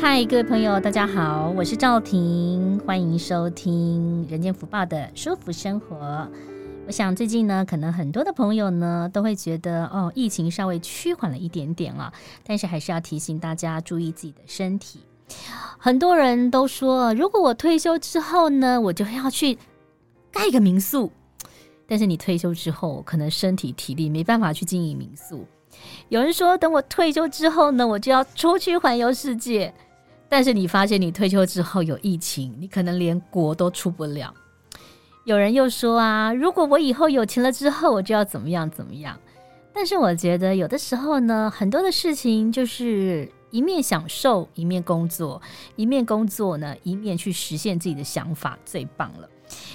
嗨，各位朋友，大家好，我是赵婷，欢迎收听《人间福报》的舒服生活。我想最近呢，可能很多的朋友呢都会觉得，哦，疫情稍微趋缓了一点点啊，但是还是要提醒大家注意自己的身体。很多人都说，如果我退休之后呢，我就要去盖个民宿。但是你退休之后，可能身体体力没办法去经营民宿。有人说，等我退休之后呢，我就要出去环游世界。但是你发现你退休之后有疫情，你可能连国都出不了。有人又说啊，如果我以后有钱了之后，我就要怎么样怎么样。但是我觉得有的时候呢，很多的事情就是一面享受，一面工作，一面工作呢，一面去实现自己的想法，最棒了。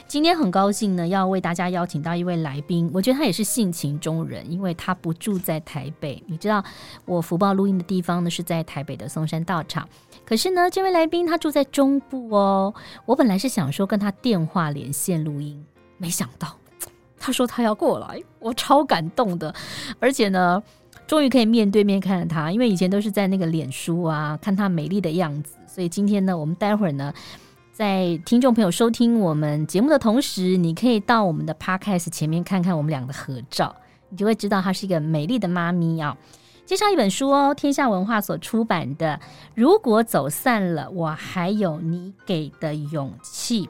今天很高兴呢，要为大家邀请到一位来宾。我觉得他也是性情中人，因为他不住在台北。你知道，我福报录音的地方呢是在台北的松山道场。可是呢，这位来宾他住在中部哦。我本来是想说跟他电话连线录音，没想到 他说他要过来，我超感动的。而且呢，终于可以面对面看着他，因为以前都是在那个脸书啊看他美丽的样子。所以今天呢，我们待会儿呢。在听众朋友收听我们节目的同时，你可以到我们的 Podcast 前面看看我们俩的合照，你就会知道她是一个美丽的妈咪啊。介绍一本书哦，天下文化所出版的《如果走散了，我还有你给的勇气》，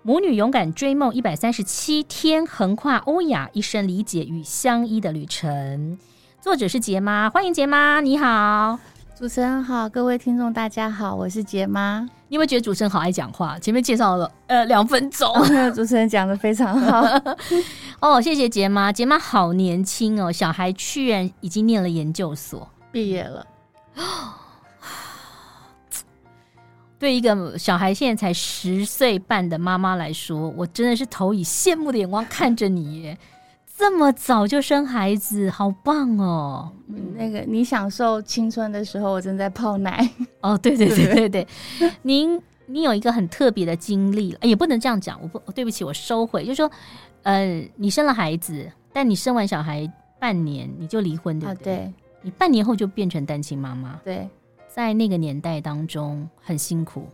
母女勇敢追梦一百三十七天，横跨欧亚，一生理解与相依的旅程。作者是杰妈，欢迎杰妈，你好。主持人好，各位听众大家好，我是杰妈。你有没有觉得主持人好爱讲话？前面介绍了呃两分钟，哦，主持人讲的非常好。哦，谢谢杰妈，杰妈好年轻哦，小孩居然已经念了研究所，毕业了。对一个小孩现在才十岁半的妈妈来说，我真的是投以羡慕的眼光看着你耶。这么早就生孩子，好棒哦！那个你享受青春的时候，我正在泡奶。哦，对对对 对对，您你有一个很特别的经历，也不能这样讲，我不对不起，我收回，就是说，呃，你生了孩子，但你生完小孩半年你就离婚，对不对？啊，对，你半年后就变成单亲妈妈，对，在那个年代当中很辛苦。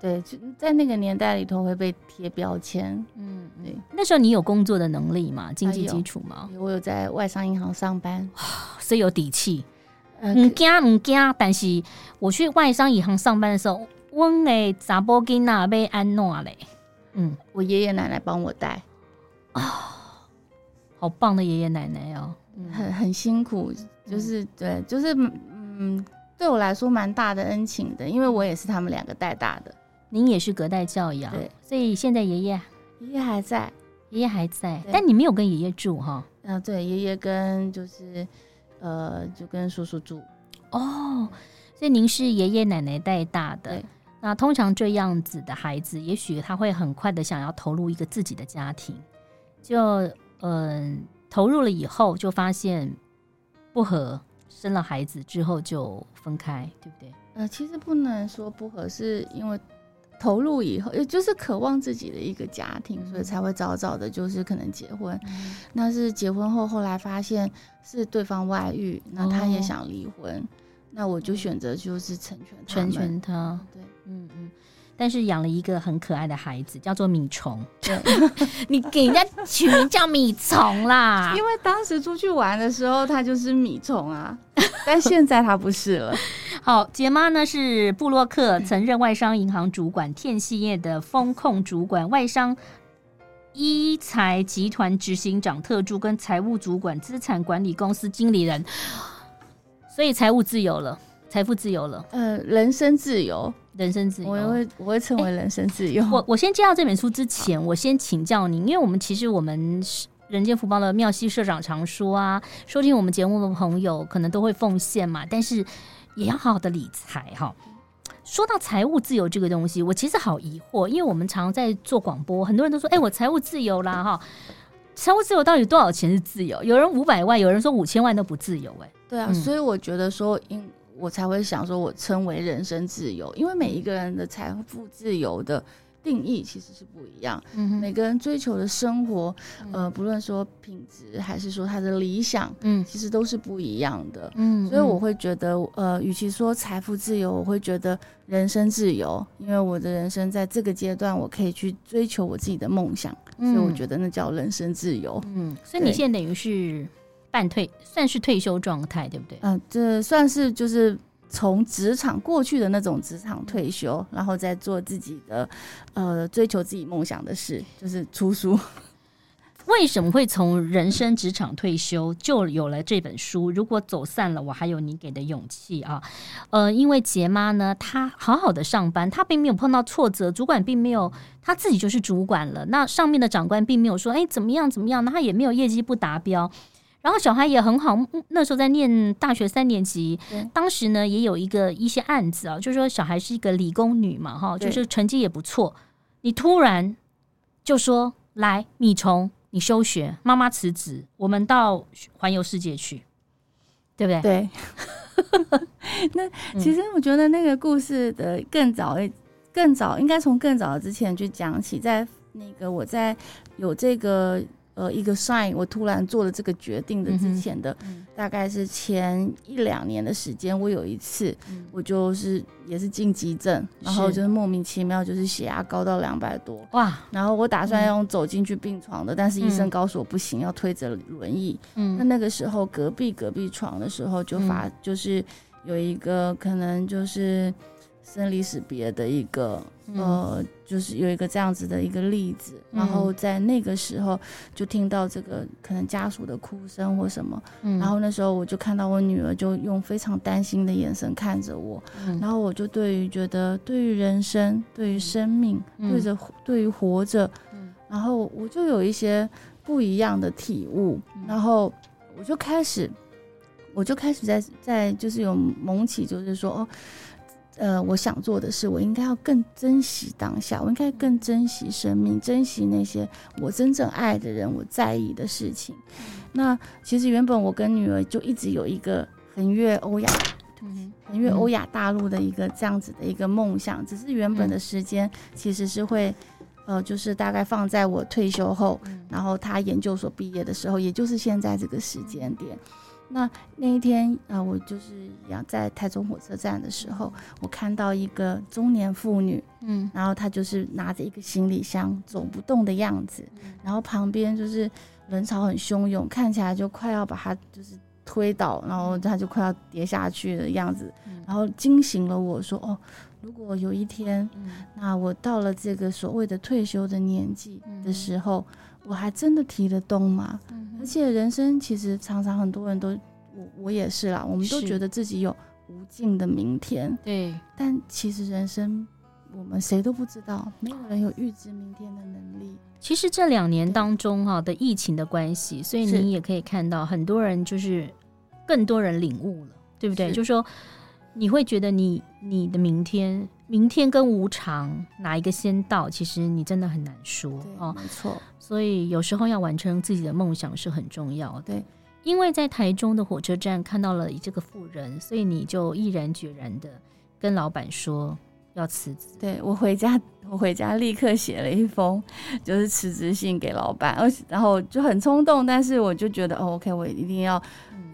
对，就在那个年代里头会被贴标签。嗯，对。那时候你有工作的能力吗？经济基础吗？我有在外商银行上班，所以有底气。唔惊唔惊，但是我去外商银行上班的时候，我的查某囡仔被安诺嘞？嗯，我爷爷奶奶帮我带。啊、哦，好棒的爷爷奶奶哦，嗯、很很辛苦，就是、嗯、对，就是嗯，对我来说蛮大的恩情的，因为我也是他们两个带大的。您也是隔代教养，对，所以现在爷爷爷爷还在，爷爷还在，但你没有跟爷爷住哈？嗯、呃，对，爷爷跟就是呃，就跟叔叔住。哦，所以您是爷爷奶奶带大的。对，那通常这样子的孩子，也许他会很快的想要投入一个自己的家庭，就嗯、呃，投入了以后就发现不合，生了孩子之后就分开，对不对？呃，其实不能说不合，是因为。投入以后，也就是渴望自己的一个家庭，所以才会早早的，就是可能结婚。嗯、那是结婚后，后来发现是对方外遇，那他也想离婚，哦、那我就选择就是成全他，成全他。对，嗯嗯。但是养了一个很可爱的孩子，叫做米虫。对，你给人家取名叫米虫啦，因为当时出去玩的时候，他就是米虫啊。但现在他不是了。好，杰妈呢是布洛克，曾任外商银行主管、天系业的风控主管、外商一财集团执行长特助跟财务主管、资产管理公司经理人，所以财务自由了，财富自由了，呃，人生自由。人生自由，我会我会称为人生自由。欸、我我先介绍这本书之前，我先请教您，因为我们其实我们人间福报的妙西社长常说啊，收听我们节目的朋友可能都会奉献嘛，但是也要好好的理财哈。说到财务自由这个东西，我其实好疑惑，因为我们常在做广播，很多人都说：“哎，我财务自由啦！”哈，财务自由到底多少钱是自由？有人五百万，有人说五千万都不自由。哎，对啊，嗯、所以我觉得说，因我才会想说，我称为人生自由，因为每一个人的财富自由的。定义其实是不一样，嗯、每个人追求的生活，呃，不论说品质还是说他的理想，嗯，其实都是不一样的，嗯，所以我会觉得，呃，与其说财富自由，我会觉得人生自由，因为我的人生在这个阶段，我可以去追求我自己的梦想，嗯、所以我觉得那叫人生自由，嗯，所以你现在等于是半退，算是退休状态，对不对？嗯、呃，这算是就是。从职场过去的那种职场退休，然后再做自己的，呃，追求自己梦想的事，就是出书。为什么会从人生职场退休，就有了这本书？如果走散了，我还有你给的勇气啊。呃，因为杰妈呢，她好好的上班，她并没有碰到挫折，主管并没有，她自己就是主管了。那上面的长官并没有说，哎，怎么样怎么样，那她也没有业绩不达标。然后小孩也很好，那时候在念大学三年级，对当时呢也有一个一些案子啊，就是说小孩是一个理工女嘛，哈，就是成绩也不错。你突然就说来，米虫，你休学，妈妈辞职，我们到环游世界去，对不对？对。那其实我觉得那个故事的更早，更早应该从更早之前就讲起，在那个我在有这个。呃，一个 sign，我突然做了这个决定的之前的，大概是前一两年的时间，我有一次，嗯、我就是也是进急症，然后就是莫名其妙就是血压高到两百多，哇，然后我打算用走进去病床的，嗯、但是医生告诉我不行，要推着轮椅。嗯，那那个时候隔壁隔壁床的时候就发，嗯、就是有一个可能就是。生离死别的一个，嗯、呃，就是有一个这样子的一个例子，嗯、然后在那个时候就听到这个可能家属的哭声或什么，嗯、然后那时候我就看到我女儿就用非常担心的眼神看着我，嗯、然后我就对于觉得对于人生，对于生命，嗯、对着对于活着，嗯、然后我就有一些不一样的体悟，嗯、然后我就开始，我就开始在在就是有萌起，就是说哦。呃，我想做的是，我应该要更珍惜当下，我应该更珍惜生命，珍惜那些我真正爱的人，我在意的事情。那其实原本我跟女儿就一直有一个横越欧亚，横越欧亚大陆的一个这样子的一个梦想，只是原本的时间其实是会，呃，就是大概放在我退休后，然后他研究所毕业的时候，也就是现在这个时间点。那那一天啊、呃，我就是要在台中火车站的时候，我看到一个中年妇女，嗯，然后她就是拿着一个行李箱走不动的样子，然后旁边就是人潮很汹涌，看起来就快要把她就是推倒，然后她就快要跌下去的样子，然后惊醒了我说，哦，如果有一天，那我到了这个所谓的退休的年纪的时候。我还真的提得动吗？嗯、而且人生其实常常很多人都，我我也是啦，我们都觉得自己有无尽的明天。对，但其实人生我们谁都不知道，没有人有预知明天的能力。其实这两年当中哈的疫情的关系，所以你也可以看到很多人就是更多人领悟了，对不对？是就是说你会觉得你你的明天。明天跟无常哪一个先到？其实你真的很难说哦。没错，所以有时候要完成自己的梦想是很重要的。对，因为在台中的火车站看到了这个富人，所以你就毅然决然的跟老板说要辞职。对，我回家，我回家立刻写了一封就是辞职信给老板，而然后就很冲动，但是我就觉得哦，OK，我一定要。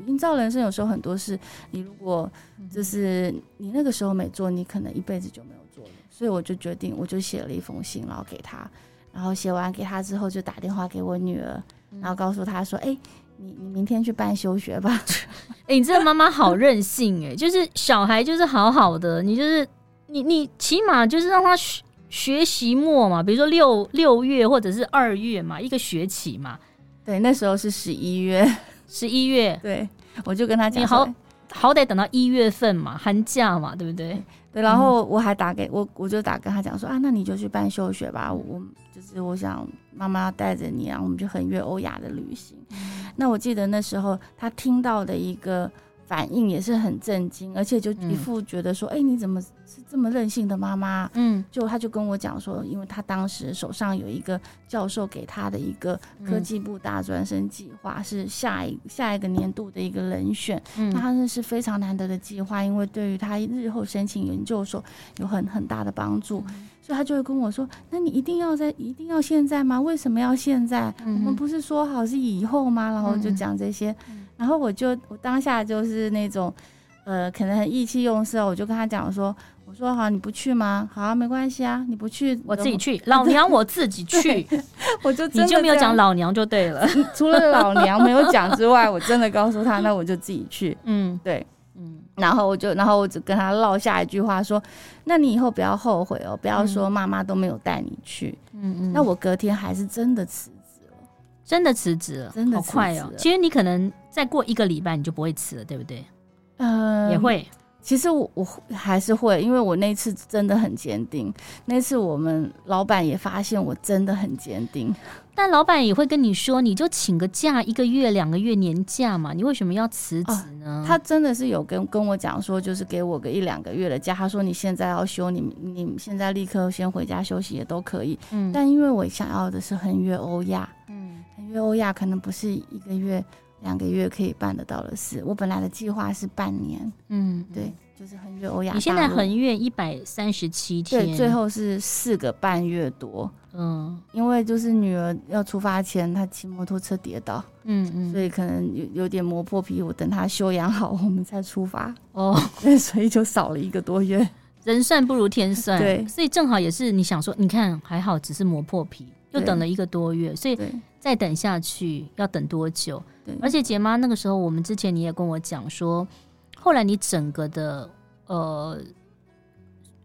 营造人生有时候很多事，你如果就是你那个时候没做，你可能一辈子就没有做了。所以我就决定，我就写了一封信，然后给他，然后写完给他之后，就打电话给我女儿，然后告诉他说：“哎、欸，你你明天去办休学吧。”哎、欸，你这个妈妈好任性哎、欸，就是小孩就是好好的，你就是你你起码就是让他学学习末嘛，比如说六六月或者是二月嘛，一个学期嘛。对，那时候是十一月。十一月，对，我就跟他讲，你好好歹等到一月份嘛，寒假嘛，对不对？对，然后我还打给我，我就打跟他讲说啊，那你就去办休学吧，我就是我想妈妈要带着你啊，我们就很越欧亚的旅行。嗯、那我记得那时候他听到的一个反应也是很震惊，而且就一副觉得说：“哎、嗯欸，你怎么是这么任性的妈妈？”嗯，就他就跟我讲说，因为他当时手上有一个教授给他的一个科技部大专生计划，嗯、是下一下一个年度的一个人选。嗯，那他那是非常难得的计划，因为对于他日后申请研究所有很很大的帮助。嗯、所以他就会跟我说：“那你一定要在，一定要现在吗？为什么要现在？嗯、我们不是说好是以后吗？”然后就讲这些。嗯然后我就我当下就是那种，呃，可能很意气用事，我就跟他讲说，我说好，你不去吗？好啊，没关系啊，你不去，我自己去，老娘我自己去，我就你就没有讲老娘就对了，除了老娘没有讲之外，我真的告诉他，那我就自己去，嗯，对，嗯，然后我就然后我只跟他唠下一句话说，那你以后不要后悔哦，不要说妈妈都没有带你去，嗯嗯，那我隔天还是真的辞职了，真的辞职了，真的好快哦，其实你可能。再过一个礼拜你就不会吃了，对不对？呃，也会。其实我我还是会，因为我那次真的很坚定。那次我们老板也发现我真的很坚定，但老板也会跟你说，你就请个假一个月、两个月年假嘛，你为什么要辞职呢？哦，他真的是有跟跟我讲说，就是给我个一两个月的假。他说你现在要休，你你现在立刻先回家休息也都可以。嗯，但因为我想要的是横越欧亚，嗯，横越欧亚可能不是一个月。两个月可以办得到的事，我本来的计划是半年。嗯，对，就是横越欧亚。你现在横越一百三十七天，对，最后是四个半月多。嗯，因为就是女儿要出发前，她骑摩托车跌倒，嗯嗯，所以可能有有点磨破皮，我等她休养好，我们再出发。哦，所以就少了一个多月。人算不如天算，对，所以正好也是你想说，你看还好，只是磨破皮，又等了一个多月，所以再等下去要等多久？而且杰妈那个时候，我们之前你也跟我讲说，后来你整个的呃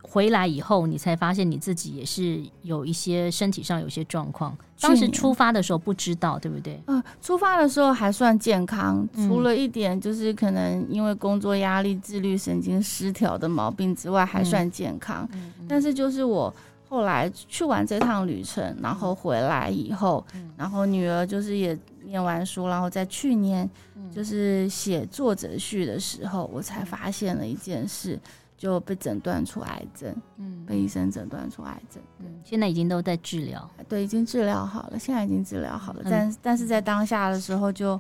回来以后，你才发现你自己也是有一些身体上有些状况。当时出发的时候不知道，对不对？嗯、呃，出发的时候还算健康，除了一点就是可能因为工作压力、自律神经失调的毛病之外，还算健康。嗯嗯、但是就是我。后来去完这趟旅程，然后回来以后，嗯、然后女儿就是也念完书，然后在去年就是写作者序的时候，我才发现了一件事，就被诊断出癌症，嗯，被医生诊断出癌症，嗯，现在已经都在治疗，对，已经治疗好了，现在已经治疗好了，但但是在当下的时候就，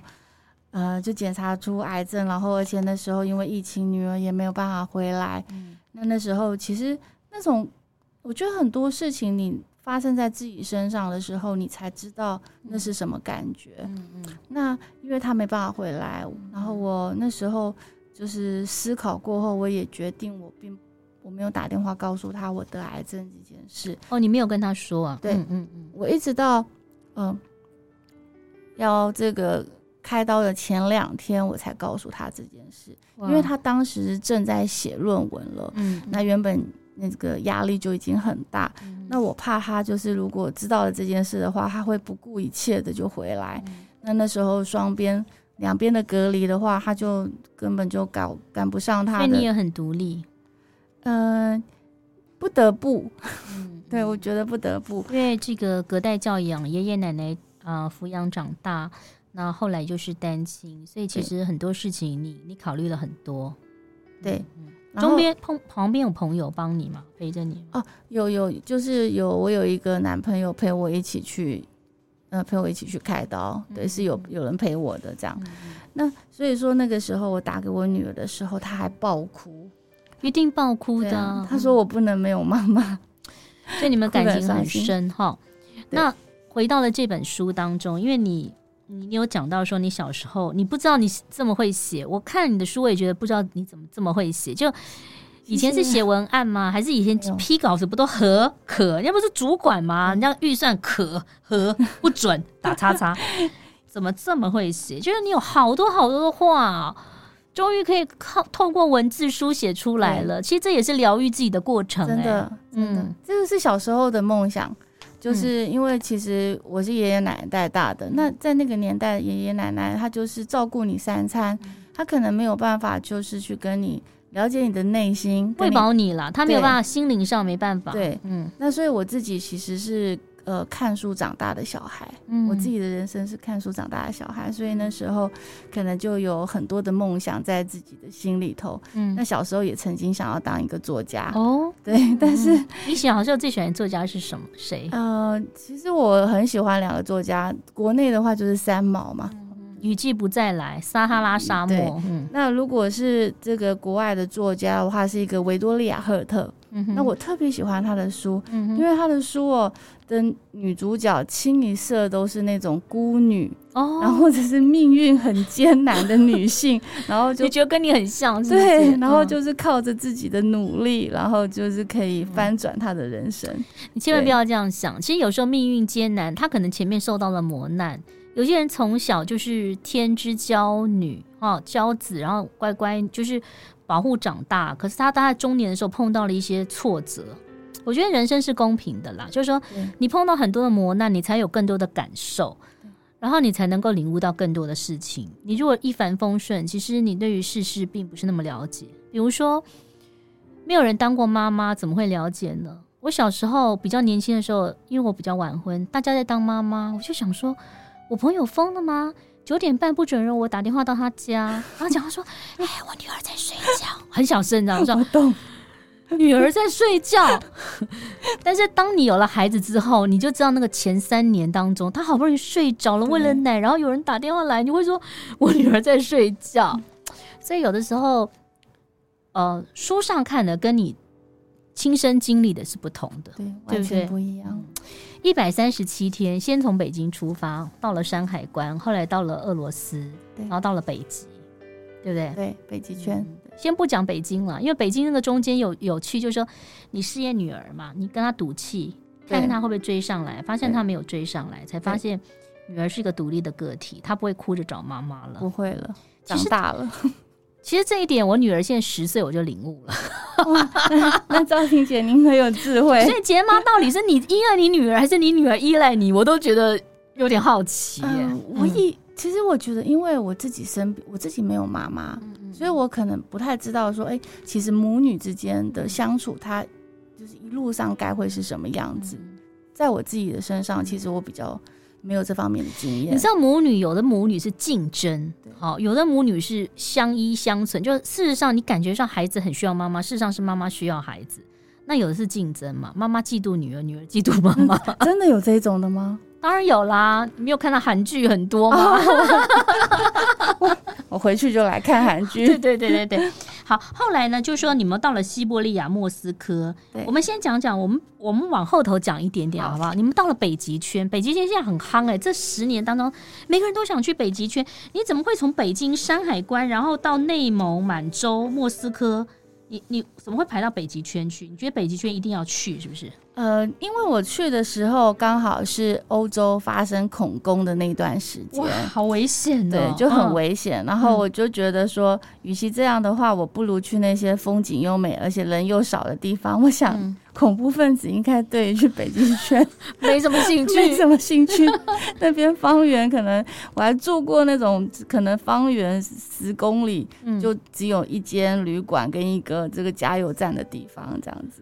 呃，就检查出癌症，然后而且那时候因为疫情，女儿也没有办法回来，嗯，那那时候其实那种。我觉得很多事情你发生在自己身上的时候，你才知道那是什么感觉。嗯嗯。那因为他没办法回来，然后我那时候就是思考过后，我也决定我并我没有打电话告诉他我得癌症这件事。哦，你没有跟他说啊？对，嗯嗯嗯。我一直到嗯、呃、要这个开刀的前两天，我才告诉他这件事，因为他当时正在写论文了。嗯，嗯。那原本。那个压力就已经很大，嗯、那我怕他就是如果知道了这件事的话，他会不顾一切的就回来。嗯、那那时候双边两边的隔离的话，他就根本就赶赶不上他的。所以你也很独立，嗯、呃，不得不，嗯、对我觉得不得不，因为这个隔代教养，爷爷奶奶啊、呃、抚养长大，那后来就是单亲，所以其实很多事情你你考虑了很多，对。嗯中边旁旁边有朋友帮你吗？陪着你？哦，有有，就是有我有一个男朋友陪我一起去，呃，陪我一起去开刀，对，嗯、是有有人陪我的这样。嗯、那所以说那个时候我打给我女儿的时候，她还爆哭，一定爆哭的。啊、她说我不能没有妈妈，所以你们感情很深哈。那回到了这本书当中，因为你。你你有讲到说你小时候你不知道你这么会写，我看你的书我也觉得不知道你怎么这么会写。就以前是写文案吗？还是以前批稿子不都和可？人家不是主管吗？人家预算可和不准打叉叉，怎么这么会写？就是你有好多好多的话，终于可以靠透过文字书写出来了。其实这也是疗愈自己的过程，真的，真的，这个是小时候的梦想。就是因为其实我是爷爷奶奶带大的，嗯、那在那个年代，爷爷奶奶他就是照顾你三餐，嗯、他可能没有办法就是去跟你了解你的内心，喂饱你了，他没有办法，心灵上没办法。对，嗯，那所以我自己其实是呃看书长大的小孩，嗯我自己的人生是看书长大的小孩，所以那时候可能就有很多的梦想在自己的心里头。嗯那小时候也曾经想要当一个作家，哦，对，但是你小时候最喜欢的作家是什么？谁？呃，其实我很喜欢两个作家，国内的话就是三毛嘛。雨季不再来，撒哈拉沙漠。嗯那如果是这个国外的作家的话，是一个维多利亚·赫尔特。嗯那我特别喜欢他的书，嗯因为他的书哦的女主角清一色都是那种孤女，哦，然后或者是命运很艰难的女性，然后就你觉得跟你很像是不是？对，然后嗯就是靠着自己的努力，然后就是可以翻转她的人生。你千万不要这样想。其实有时候命运艰难，她可能前面受到了磨难。有些人从小就是天之骄女啊，骄子，然后乖乖就是保护长大。可是他到他中年的时候碰到了一些挫折。我觉得人生是公平的啦，就是说你碰到很多的磨难，你才有更多的感受，然后你才能够领悟到更多的事情。你如果一帆风顺，其实你对于世事并不是那么了解。比如说，没有人当过妈妈，怎么会了解呢？我小时候比较年轻的时候，因为我比较晚婚，大家在当妈妈，我就想说，我朋友疯了吗？九点半不准让我打电话到他家，然后讲他说：“哎，我女儿在睡觉，很小声，你知道吗？”我说，女儿在睡觉。但是当你有了孩子之后，你就知道那个前三年当中，她好不容易睡着了，喂了奶，然后有人打电话来，你会说：“我女儿在睡觉。”所以有的时候，呃，书上看的跟你亲身经历的是不同的。对，对完不对全不一样。一百三十七天，先从北京出发，到了山海关，后来到了俄罗斯，然后到了北极，对不对？对，北极圈，先不讲北京了，因为北京那个中间有有趣，就是说你试验女儿嘛，你跟她赌气，看看她会不会追上来，发现她没有追上来，才发现女儿是一个独立的个体，她不会哭着找妈妈了。不会了，长大了。其实这一点，我女儿现在十岁，我就领悟了。那赵婷姐，您很有智慧 所。以睫毛到底是你依赖你女儿，还是你女儿依赖你？我都觉得有点好奇耶。嗯，我以其实我觉得，因为我自己身边，我自己没有妈妈，嗯所以我可能不太知道说，哎，其实母女之间的相处，她就是一路上该会是什么样子。在我自己的身上，其实我比较没有这方面的经验。你知道母女有的母女是竞争对，好，有的母女是相依相存。就事实上，你感觉上孩子很需要妈妈，事实上是妈妈需要孩子。那有的是竞争嘛，妈妈嫉妒女儿，女儿嫉妒妈妈。真的有这种的吗？当然有啦，你没有看到韩剧很多吗？我回去就来看韩剧。对对对对对。好，后来呢，就说你们到了西伯利亚莫斯科。我们先讲讲，我们我们往后头讲一点点，好不好？你们到了北极圈，北极圈现在很夯哎、这十年当中，每个人都想去北极圈。你怎么会从北京山海关，然后到内蒙、满洲、莫斯科？你你怎么会排到北极圈去？你觉得北极圈一定要去，是不是？呃，因为我去的时候刚好是欧洲发生恐攻的那段时间，好危险的、对，就很。危险。然后我就觉得说，与其这样的话，我不如去那些风景优美而且人又少的地方。我想，嗯恐怖分子应该对于去北京圈 没什么兴趣，没什么兴趣。那边方圆可能我还住过那种，可能方圆十公里嗯就只有一间旅馆跟一个这个加油站的地方，这样子。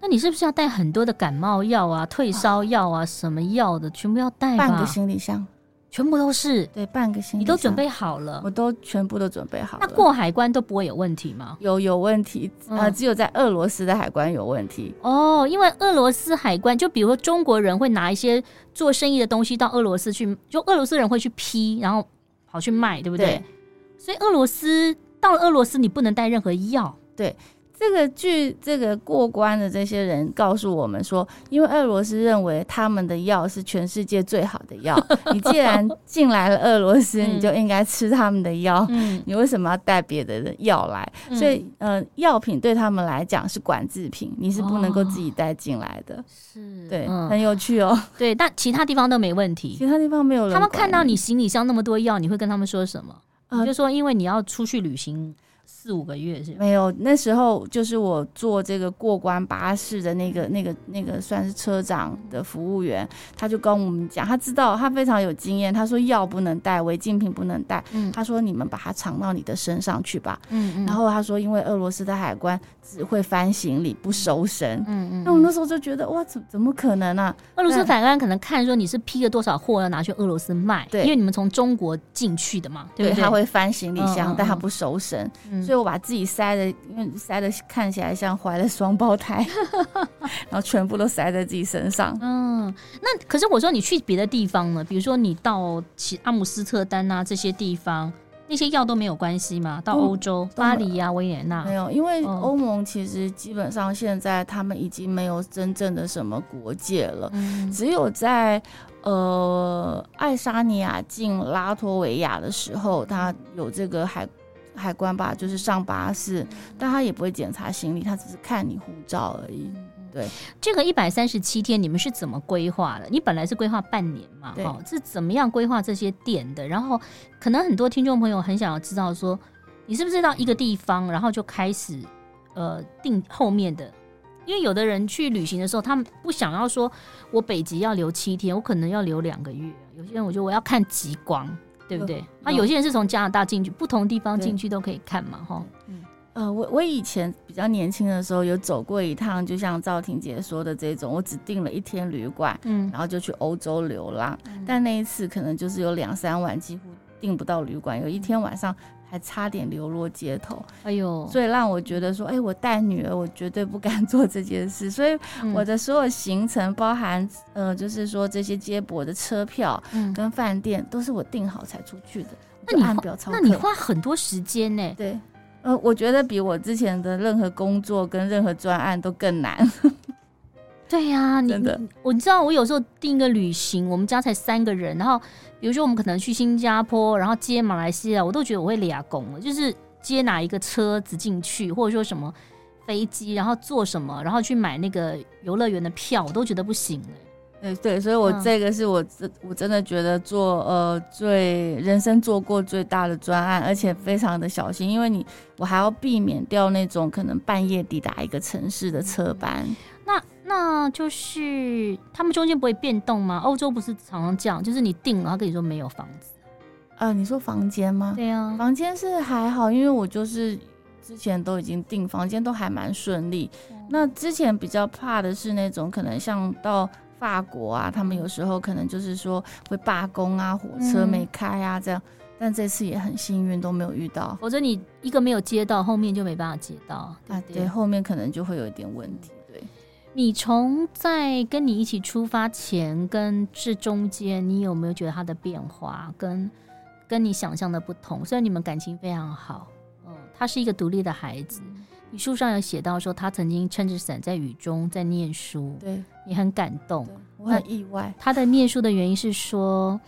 那你是不是要带很多的感冒药啊、退烧药啊、什么药的，全部要带吗？半个行李箱，全部都是，对，半个行李箱你都准备好了我。都全部都准备好了。那过海关都不会有问题吗？有有问题，呃，嗯只有在俄罗斯的海关有问题。哦，因为俄罗斯海关，就比如说中国人会拿一些做生意的东西到俄罗斯去，就俄罗斯人会去批，然后跑去卖，对不对？对所以俄罗斯到了俄罗斯，你不能带任何药。这个据这个过关的这些人告诉我们说，因为俄罗斯认为他们的药是全世界最好的药，你既然进来了俄罗斯，嗯你就应该吃他们的药。嗯，你为什么要带别的药来？所以，呃，药品对他们来讲是管制品，你是不能够自己带进来的。是对，嗯很有趣哦。对，但其他地方都没问题其。他地方没有人。他们看到你行李箱那么多药，你会跟他们说什么？呃你就说因为你要出去旅行四四五个月是没有，那时候就是我坐这个过关巴士的那个、那个、那个算是车长的服务员，他就跟我们讲，他知道他非常有经验，他说药不能带，违禁品不能带，嗯，他说你们把它藏到你的身上去吧，嗯嗯，然后他说因为俄罗斯的海关只会翻行李不收身，嗯嗯，那我那时候就觉得哇，怎怎么可能呢、啊？俄罗斯海关可能看说你是批了多少货要拿去俄罗斯卖，对，因为你们从中国进去的嘛，对不对？对？他会翻行李箱，嗯、但他不收身，嗯、所以我把自己塞的，因为塞的看起来像怀了双胞胎，然后全部都塞在自己身上。嗯，那可是我说你去别的地方呢？比如说你到其阿姆斯特丹啊这些地方，那些药都没有关系吗？到欧洲，嗯、巴黎呀、啊、维也纳没有，因为欧盟其实基本上现在他们已经没有真正的什么国界了，嗯、只有在。呃，爱沙尼亚进拉脱维亚的时候，他有这个海海关吧，就是上巴士，但他也不会检查行李，他只是看你护照而已。对，这个一百三十七天，你们是怎么规划的？你本来是规划半年嘛，哈对，是怎么样规划这些点的？然后，可能很多听众朋友很想要知道说，说你是不是到一个地方，然后就开始呃定后面的？因为有的人去旅行的时候，他们不想要说，我北极要留七天，我可能要留两个月。有些人我觉得我要看极光，对不对？那、呃、有些人是从加拿大进去，不同地方进去都可以看嘛，哈。嗯，呃，我我以前比较年轻的时候有走过一趟，就像赵婷姐说的这种，我只订了一天旅馆，嗯，然后就去欧洲流浪。嗯、但那一次可能就是有两三晚几乎订不到旅馆，有一天晚上。还差点流落街头，哎呦！所以让我觉得说，哎，我带女儿，我绝对不敢 做这件事。所以我的所有行程，包含呃，就是说这些接驳的车票，跟饭店，都是我订好才出去的。那你按表操课，那你花很多时间呢？对，呃，我觉得比我之前的任何工作跟任何专案都更难。对呀、啊，你真的，我你知道，我有时候订一个旅行，我们家才三个人，然后比如说我们可能去新加坡，然后接马来西亚，我都觉得我会俩工了，就是接哪一个车子进去，或者说什么飞机，然后坐什么，然后去买那个游乐园的票，我都觉得不行了。对对，所以我这个是我真、嗯、我真的觉得做呃最人生做过最大的专案，而且非常的小心，因为你我还要避免掉那种可能半夜抵达一个城市的车班。嗯、那那就是他们中间不会变动吗？欧洲不是常常这样，就是你定了，他跟你说没有房子。啊、呃，你说房间吗？对啊，房间是还好，因为我就是之前都已经订房间，都还蛮顺利。嗯、那之前比较怕的是那种可能像到法国啊，他们有时候可能就是说会罢工啊，火车没开啊这样。嗯、但这次也很幸运都没有遇到，否则你一个没有接到，后面就没办法接到。对啊，对，后面可能就会有一点问题。你从在跟你一起出发前跟这中间，你有没有觉得他的变化跟跟你想象的不同？虽然你们感情非常好，嗯，他是一个独立的孩子。你书上有写到说，他曾经撑着伞在雨中在念书，对，你很感动，我很意外。他的念书的原因是说，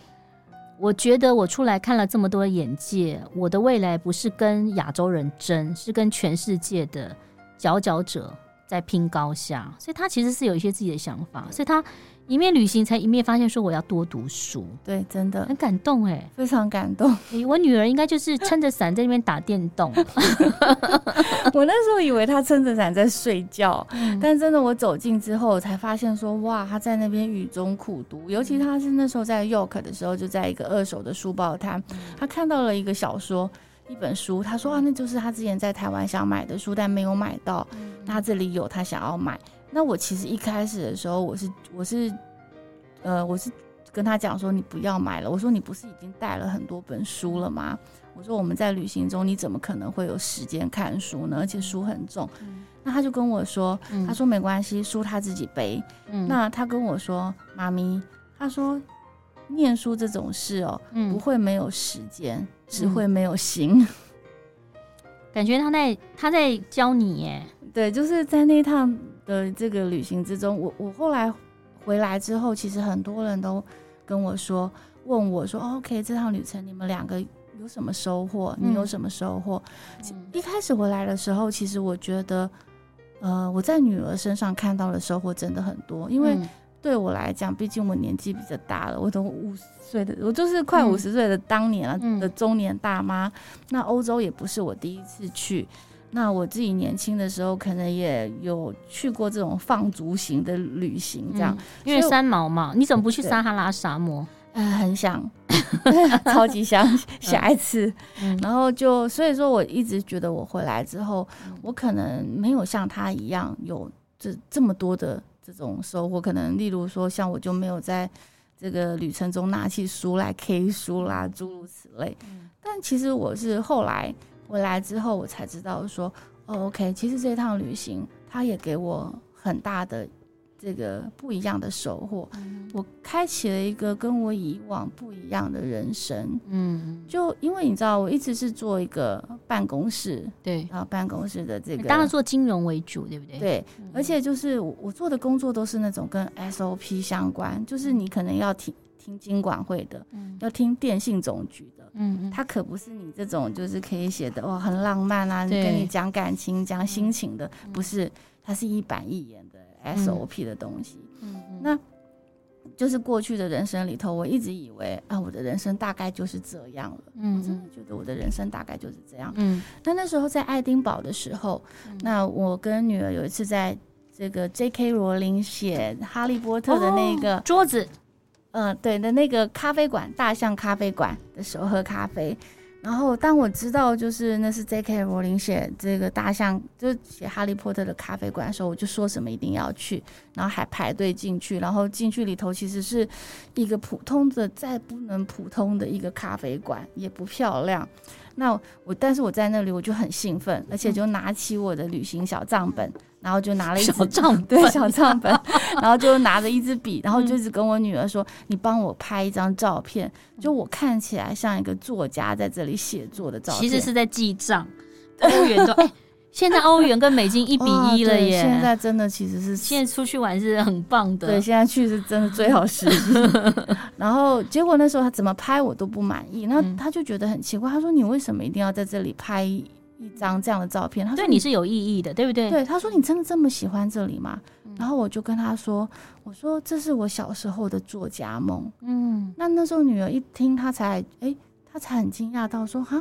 我觉得我出来看了这么多眼界，我的未来不是跟亚洲人争，是跟全世界的佼佼者。在拼高下，所以他其实是有一些自己的想法，所以他一面旅行，才一面发现说我要多读书。对，真的很感动哎，非常感动。我女儿应该就是撑着伞在那边打电动。我那时候以为她撑着伞在睡觉，嗯、但真的我走近之后才发现说哇，她在那边雨中苦读。尤其她是那时候在 York 的时候，就在一个二手的书报摊，她看到了一个小说。一本书，他说啊，那就是他之前在台湾想买的书，但没有买到。那他这里有，他想要买。那我其实一开始的时候，我是我是，呃，我是跟他讲说，你不要买了。我说你不是已经带了很多本书了吗？我说我们在旅行中，你怎么可能会有时间看书呢？而且书很重。那他就跟我说，他说没关系，书他自己背。那他跟我说，妈咪，他说。念书这种事哦，不会没有时间，嗯、只会没有心。感觉他在他在教你耶，对，就是在那趟的这个旅行之中，我我后来回来之后，其实很多人都跟我说，问我说，OK，这趟旅程你们两个有什么收获？你有什么收获？嗯、一开始回来的时候，其实我觉得，呃，我在女儿身上看到的收获真的很多，因为。对我来讲，毕竟我年纪比较大了，我都五十岁的，我就是快五十岁的当年了、嗯、的中年大妈。那欧洲也不是我第一次去，那我自己年轻的时候可能也有去过这种放逐型的旅行，这样、嗯。因为三毛嘛，你怎么不去撒哈拉沙漠？呃，很想，超级想下一次。嗯、然后就所以说，我一直觉得我回来之后，嗯、我可能没有像他一样有这这么多的。这种收获，可能例如说，像我就没有在这个旅程中拿起书来 K 书啦，诸如此类。但其实我是后来回来之后，我才知道说，哦，OK，其实这趟旅行它也给我很大的。这个不一样的收获，嗯、我开启了一个跟我以往不一样的人生。嗯，就因为你知道，我一直是做一个办公室，对，然后办公室的这个，当然做金融为主，对不对？对，嗯、而且就是我，我做的工作都是那种跟 SOP 相关，就是你可能要听听金管会的，嗯、要听电信总局的，嗯，他可不是你这种就是可以写的哇很浪漫啊，跟你讲感情、讲心情的，嗯、不是，他是一板一眼的。SOP 的东西，嗯，嗯，那就是过去的人生里头，我一直以为啊，我的人生大概就是这样了，嗯，我真的觉得我的人生大概就是这样，嗯。那那时候在爱丁堡的时候，嗯、那我跟女儿有一次在这个 J.K. 罗琳写《哈利波特》的那个、哦、桌子，嗯、呃，对的那个咖啡馆，大象咖啡馆的时候喝咖啡。然后，当我知道就是那是 J.K. 罗琳写这个大象，就写《哈利波特》的咖啡馆的时候，我就说什么一定要去，然后还排队进去。然后进去里头其实是一个普通的再不能普通的一个咖啡馆，也不漂亮。那我，但是我在那里我就很兴奋，而且就拿起我的旅行小账本。然后就拿了一支小账本，对，小账本，然后就拿着一支笔，然后就一直跟我女儿说：“嗯、你帮我拍一张照片，就我看起来像一个作家在这里写作的照片。”其实是在记账，现在欧元跟美金一比一了耶！现在真的其实是现在出去玩是很棒的，对，现在去是真的最好时机。然后结果那时候他怎么拍我都不满意，那他就觉得很奇怪，他说：“你为什么一定要在这里拍？”一张这样的照片，他说对你是有意义的，对不对？对，他说你真的这么喜欢这里吗？嗯、然后我就跟他说，我说这是我小时候的作家梦。嗯，那那时候女儿一听，她才哎，她才很惊讶到说哈，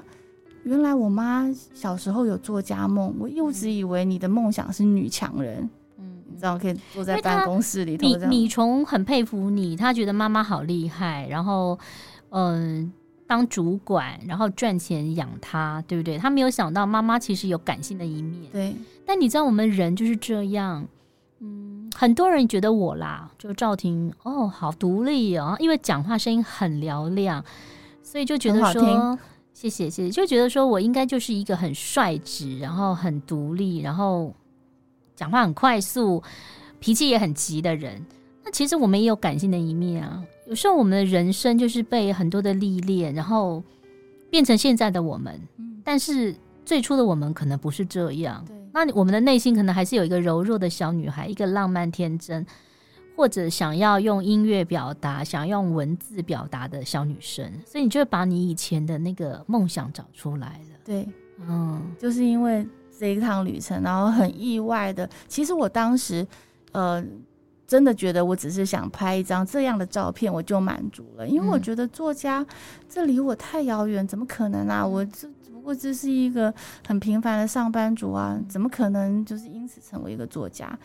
原来我妈小时候有做家梦，我一直以为你的梦想是女强人。嗯，你知道可以坐在办公室里头，米米虫很佩服你，他觉得妈妈好厉害，然后嗯。当主管，然后赚钱养他，对不对？他没有想到妈妈其实有感性的一面。对，但你知道我们人就是这样，嗯，很多人觉得我啦，就赵婷哦，好独立哦，因为讲话声音很嘹亮，所以就觉得说，谢谢谢谢，就觉得说我应该就是一个很率直，然后很独立，然后讲话很快速，脾气也很急的人。那其实我们也有感性的一面啊。有时候我们的人生就是被很多的历练，然后变成现在的我们。嗯，但是最初的我们可能不是这样。对，那我们的内心可能还是有一个柔弱的小女孩，一个浪漫天真，或者想要用音乐表达、想要用文字表达的小女生。所以你就会把你以前的那个梦想找出来了。对，嗯，就是因为这一趟旅程，然后很意外的，其实我当时，呃。真的觉得我只是想拍一张这样的照片，我就满足了，因为我觉得作家这离我太遥远，怎么可能啊？我这只不过这是一个很平凡的上班族啊，怎么可能就是因此成为一个作家？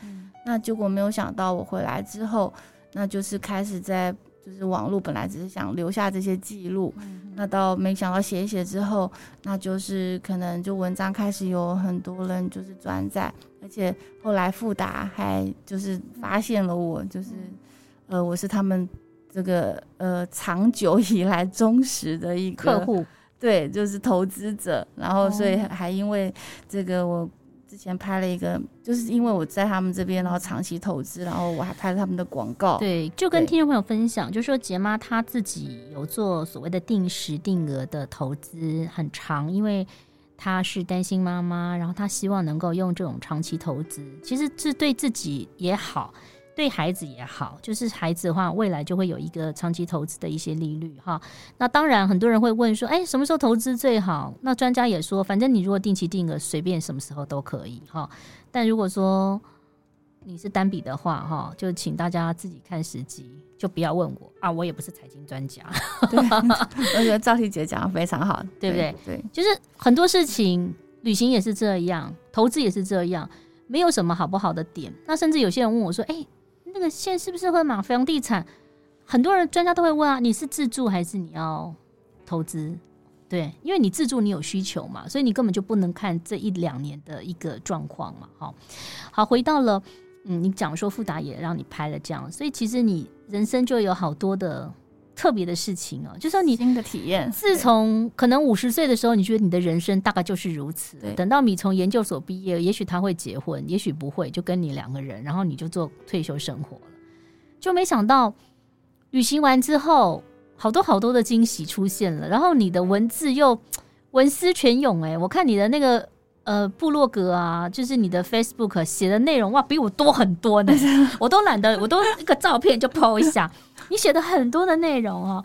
那结果没有想到，我回来之后，那就是开始在。就是网络本来只是想留下这些记录，嗯、那到没想到写一写之后，那就是可能就文章开始有很多人就是转载，而且后来富达还就是发现了我，就是呃我是他们这个呃长久以来忠实的一个客户，对，就是投资者，然后所以还因为这个我。之前拍了一个，就是因为我在他们这边，然后长期投资，然后我还拍了他们的广告。对，就跟听众朋友分享，就是说杰妈她自己有做所谓的定时定额的投资，很长，因为她是担心妈妈，然后她希望能够用这种长期投资，其实是对自己也好。对孩子也好，就是孩子的话，未来就会有一个长期投资的一些利率哈。那当然，很多人会问说，哎，什么时候投资最好？那专家也说，反正你如果定期定额，随便什么时候都可以哈。但如果说你是单笔的话，哈，就请大家自己看时机，就不要问我啊，我也不是财经专家。对，我觉得赵丽姐讲的非常好，对不对？对，就是很多事情，旅行也是这样，投资也是这样，没有什么好不好的点。那甚至有些人问我说：“哎、欸，那个线是不是会买房地产？”很多人专家都会问啊，你是自住还是你要投资？对，因为你自住你有需求嘛，所以你根本就不能看这一两年的一个状况嘛。好，好，回到了。嗯，你讲说富达也让你拍了这样，所以其实你人生就有好多的特别的事情哦、喔。就说你新的体验，自从可能五十岁的时候，你觉得你的人生大概就是如此。等到你从研究所毕业，也许他会结婚，也许不会，就跟你两个人，然后你就做退休生活了。就没想到旅行完之后，好多好多的惊喜出现了，然后你的文字又文思泉涌哎，我看你的那个。呃，部落格啊，就是你的 Facebook 写的内容哇，比我多很多呢。我都懒得，我都一个照片就 po 一下。你写的很多的内容哦，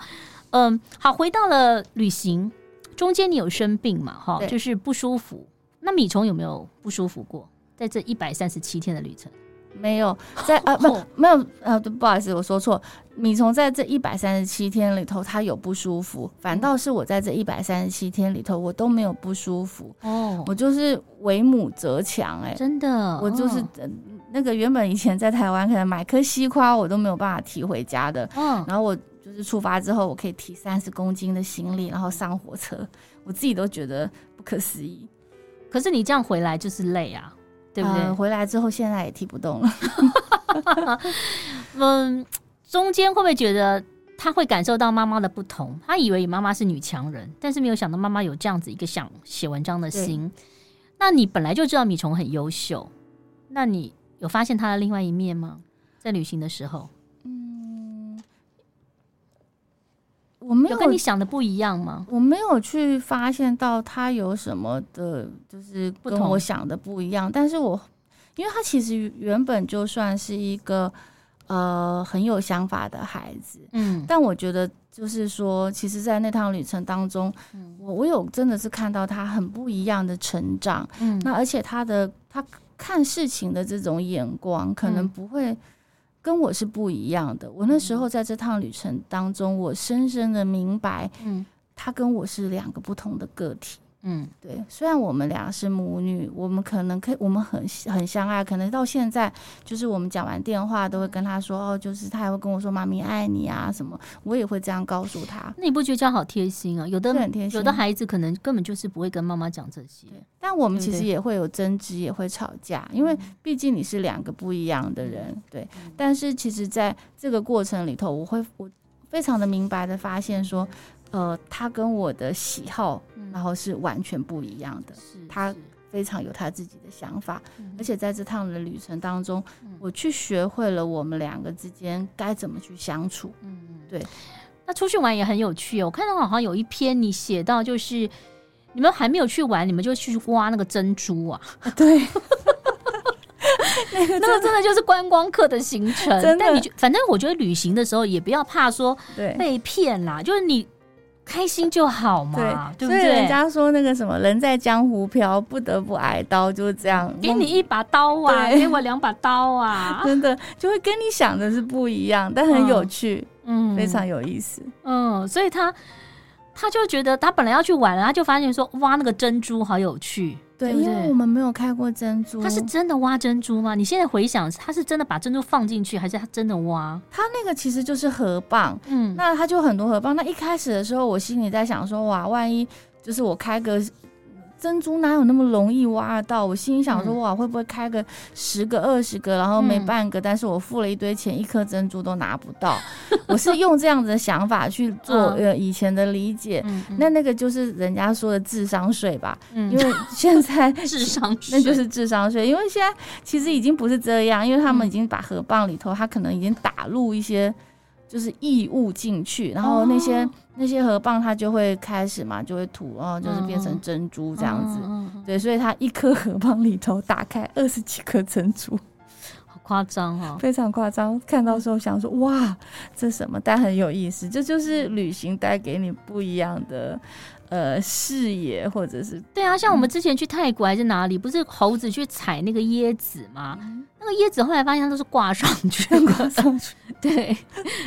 嗯，好，回到了旅行中间，你有生病嘛？哈，就是不舒服。那米虫有没有不舒服过？在这一百三十七天的旅程？没有，在啊，不，没有啊，不好意思，我说错。米虫在这一百三十七天里头，他有不舒服，反倒是我在这一百三十七天里头，我都没有不舒服。哦，我就是为母则强，哎，真的，我就是那个原本以前在台湾可能买颗西瓜我都没有办法提回家的，嗯，然后我就是出发之后，我可以提三十公斤的行李，然后上火车，我自己都觉得不可思议。可是你这样回来就是累啊。对不对？呃，回来之后现在也踢不动了。嗯，中间会不会觉得他会感受到妈妈的不同？他以为妈妈是女强人，但是没有想到妈妈有这样子一个想写文章的心。那你本来就知道米虫很优秀，那你有发现他的另外一面吗？在旅行的时候？我没有，有跟你想的不一样吗？我没有去发现到他有什么的，就是跟我想的不一样。但是我，因为他其实原本就算是一个呃很有想法的孩子，嗯，但我觉得就是说，其实，在那趟旅程当中，我我有真的是看到他很不一样的成长，嗯，那而且他的他看事情的这种眼光，可能不会。跟我是不一样的。我那时候在这趟旅程当中，我深深的明白，嗯，他跟我是两个不同的个体。嗯，对。虽然我们俩是母女，我们可能可以，我们很很相爱，可能到现在，就是我们讲完电话都会跟他说，哦，就是他还会跟我说“妈咪爱你”啊什么，我也会这样告诉他。那你不觉得这样好贴心啊？有的很贴心，有的孩子可能根本就是不会跟妈妈讲这些。但我们其实也会有争执，也会吵架，因为毕竟你是两个不一样的人，对。但是其实在这个过程里头，我会我非常的明白的发现说。呃，他跟我的喜好，然后是完全不一样的。是，他非常有他自己的想法，而且在这趟的旅程当中，我去学会了我们两个之间该怎么去相处。嗯嗯，对。那出去玩也很有趣哦。我看到好像有一篇你写到，就是你们还没有去玩，你们就去挖那个珍珠啊？对 那个那个真的就是观光客的行程。但你反正我觉得旅行的时候也不要怕说被骗啦，就是你。开心就好嘛，对，对不对？所以人家说那个什么，人在江湖飘，不得不挨刀，就是这样。给你一把刀啊，给我两把刀啊，真的就会跟你想的是不一样，但很有趣，嗯，非常有意思，嗯，所以他他就觉得他本来要去玩了，他就发现说哇那个珍珠好有趣。对，因为我们没有开过珍珠。他是真的挖珍珠吗？你现在回想，他是真的把珍珠放进去，还是他真的挖？他那个其实就是河蚌，嗯，那他就很多河蚌。那一开始的时候，我心里在想说，哇，万一就是我开个。珍珠哪有那么容易挖到？我心里想说，哇，会不会开个十个、二十个，然后没半个？但是我付了一堆钱，一颗珍珠都拿不到。我是用这样子的想法去做呃以前的理解，那那个就是人家说的智商税吧？因为现在 智商税那就是智商税，因为现在其实已经不是这样，因为他们已经把河蚌里头，他可能已经打入一些。就是异物进去，然后那些、哦、那些河蚌它就会开始嘛，就会吐，然后就是变成珍珠这样子。嗯嗯、对，所以它一颗河蚌里头打开二十几颗珍珠，好夸张哦，非常夸张。看到时候想说哇，这什么？但很有意思，这就是旅行带给你不一样的呃视野，或者是对啊，像我们之前去泰国还是哪里，不是猴子去采那个椰子吗？嗯、那个椰子后来发现它都是挂上去，挂上去。对，